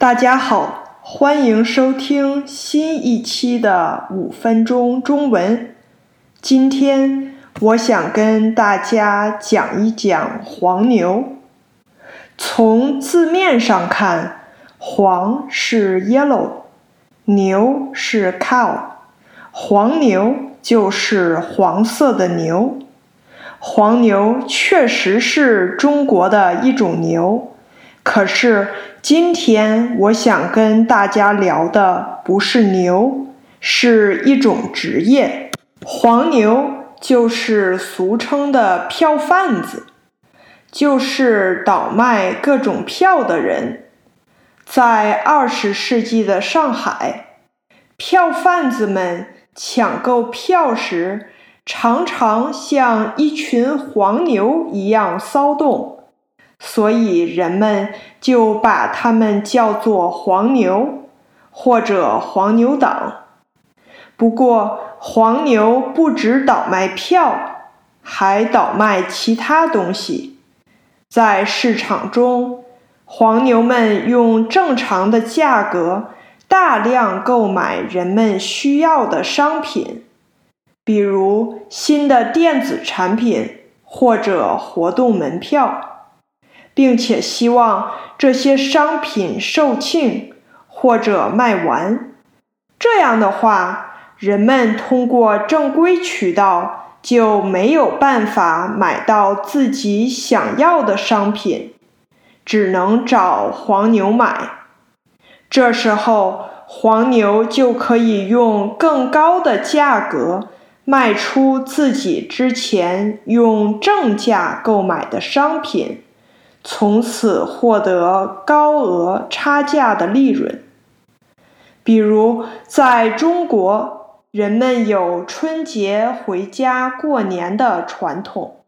大家好，欢迎收听新一期的五分钟中文。今天我想跟大家讲一讲黄牛。从字面上看，黄是 yellow，牛是 cow，黄牛就是黄色的牛。黄牛确实是中国的一种牛，可是。今天我想跟大家聊的不是牛，是一种职业。黄牛就是俗称的票贩子，就是倒卖各种票的人。在二十世纪的上海，票贩子们抢购票时，常常像一群黄牛一样骚动。所以人们就把他们叫做黄牛或者黄牛党。不过，黄牛不只倒卖票，还倒卖其他东西。在市场中，黄牛们用正常的价格大量购买人们需要的商品，比如新的电子产品或者活动门票。并且希望这些商品售罄或者卖完，这样的话，人们通过正规渠道就没有办法买到自己想要的商品，只能找黄牛买。这时候，黄牛就可以用更高的价格卖出自己之前用正价购买的商品。从此获得高额差价的利润。比如，在中国，人们有春节回家过年的传统。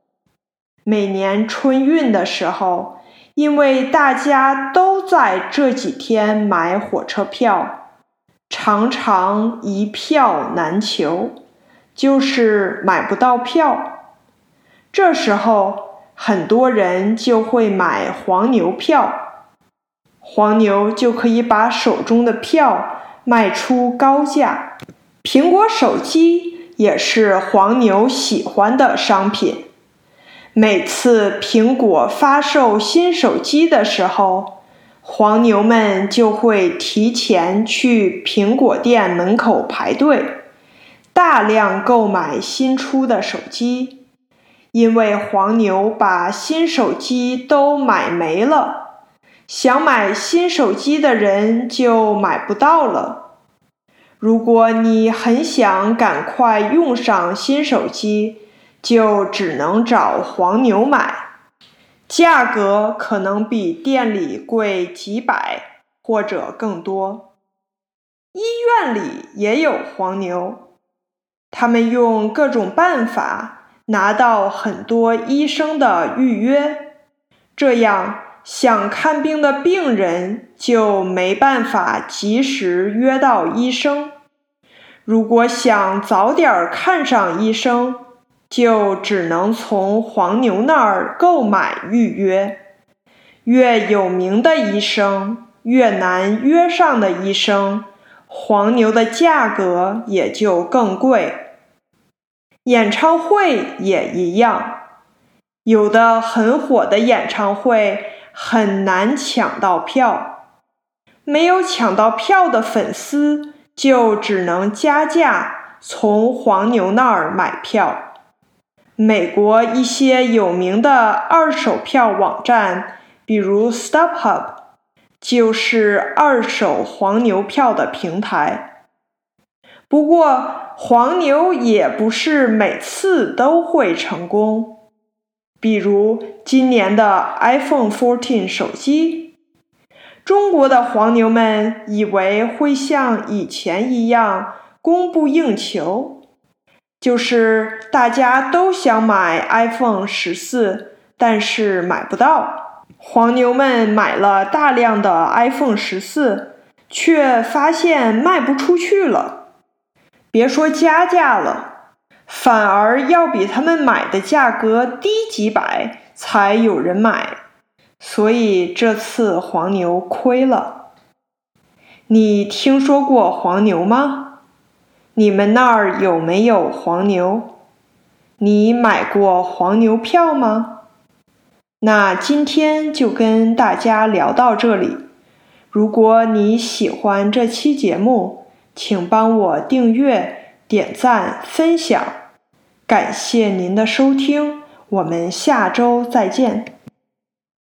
每年春运的时候，因为大家都在这几天买火车票，常常一票难求，就是买不到票。这时候。很多人就会买黄牛票，黄牛就可以把手中的票卖出高价。苹果手机也是黄牛喜欢的商品。每次苹果发售新手机的时候，黄牛们就会提前去苹果店门口排队，大量购买新出的手机。因为黄牛把新手机都买没了，想买新手机的人就买不到了。如果你很想赶快用上新手机，就只能找黄牛买，价格可能比店里贵几百或者更多。医院里也有黄牛，他们用各种办法。拿到很多医生的预约，这样想看病的病人就没办法及时约到医生。如果想早点看上医生，就只能从黄牛那儿购买预约。越有名的医生，越难约上的医生，黄牛的价格也就更贵。演唱会也一样，有的很火的演唱会很难抢到票，没有抢到票的粉丝就只能加价从黄牛那儿买票。美国一些有名的二手票网站，比如 StubHub，就是二手黄牛票的平台。不过，黄牛也不是每次都会成功，比如今年的 iPhone 14手机，中国的黄牛们以为会像以前一样供不应求，就是大家都想买 iPhone 14，但是买不到，黄牛们买了大量的 iPhone 14，却发现卖不出去了。别说加价了，反而要比他们买的价格低几百才有人买，所以这次黄牛亏了。你听说过黄牛吗？你们那儿有没有黄牛？你买过黄牛票吗？那今天就跟大家聊到这里。如果你喜欢这期节目，请帮我订阅、点赞、分享。感谢您的收听，我们下周再见。